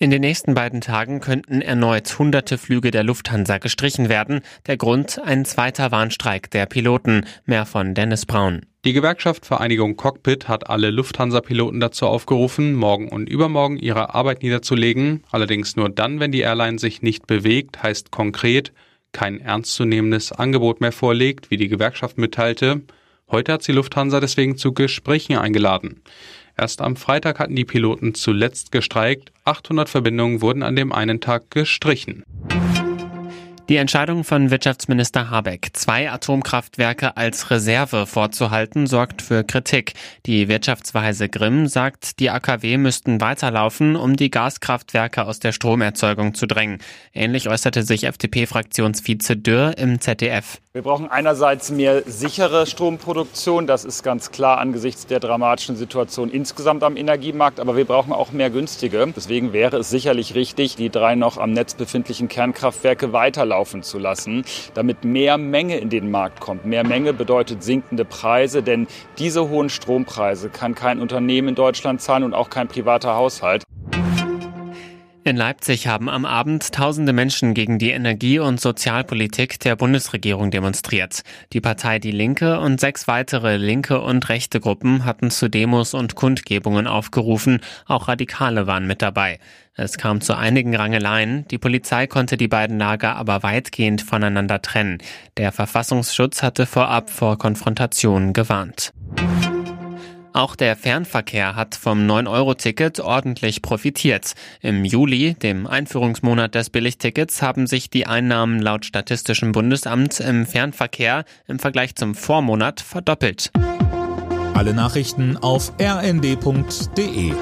In den nächsten beiden Tagen könnten erneut hunderte Flüge der Lufthansa gestrichen werden. Der Grund ein zweiter Warnstreik der Piloten. Mehr von Dennis Braun. Die Gewerkschaft Vereinigung Cockpit hat alle Lufthansa-Piloten dazu aufgerufen, morgen und übermorgen ihre Arbeit niederzulegen. Allerdings nur dann, wenn die Airline sich nicht bewegt, heißt konkret, kein ernstzunehmendes Angebot mehr vorlegt, wie die Gewerkschaft mitteilte. Heute hat sie Lufthansa deswegen zu Gesprächen eingeladen. Erst am Freitag hatten die Piloten zuletzt gestreikt. 800 Verbindungen wurden an dem einen Tag gestrichen. Die Entscheidung von Wirtschaftsminister Habeck, zwei Atomkraftwerke als Reserve vorzuhalten, sorgt für Kritik. Die Wirtschaftsweise Grimm sagt, die AKW müssten weiterlaufen, um die Gaskraftwerke aus der Stromerzeugung zu drängen. Ähnlich äußerte sich FDP-Fraktionsvize Dürr im ZDF. Wir brauchen einerseits mehr sichere Stromproduktion, das ist ganz klar angesichts der dramatischen Situation insgesamt am Energiemarkt, aber wir brauchen auch mehr günstige. Deswegen wäre es sicherlich richtig, die drei noch am Netz befindlichen Kernkraftwerke weiterlaufen laufen zu lassen, damit mehr Menge in den Markt kommt. Mehr Menge bedeutet sinkende Preise, denn diese hohen Strompreise kann kein Unternehmen in Deutschland zahlen und auch kein privater Haushalt. In Leipzig haben am Abend tausende Menschen gegen die Energie- und Sozialpolitik der Bundesregierung demonstriert. Die Partei Die Linke und sechs weitere linke und rechte Gruppen hatten zu Demos und Kundgebungen aufgerufen. Auch Radikale waren mit dabei. Es kam zu einigen Rangeleien. Die Polizei konnte die beiden Lager aber weitgehend voneinander trennen. Der Verfassungsschutz hatte vorab vor Konfrontationen gewarnt. Auch der Fernverkehr hat vom 9-Euro-Ticket ordentlich profitiert. Im Juli, dem Einführungsmonat des Billigtickets, haben sich die Einnahmen laut Statistischem Bundesamt im Fernverkehr im Vergleich zum Vormonat verdoppelt. Alle Nachrichten auf rnd.de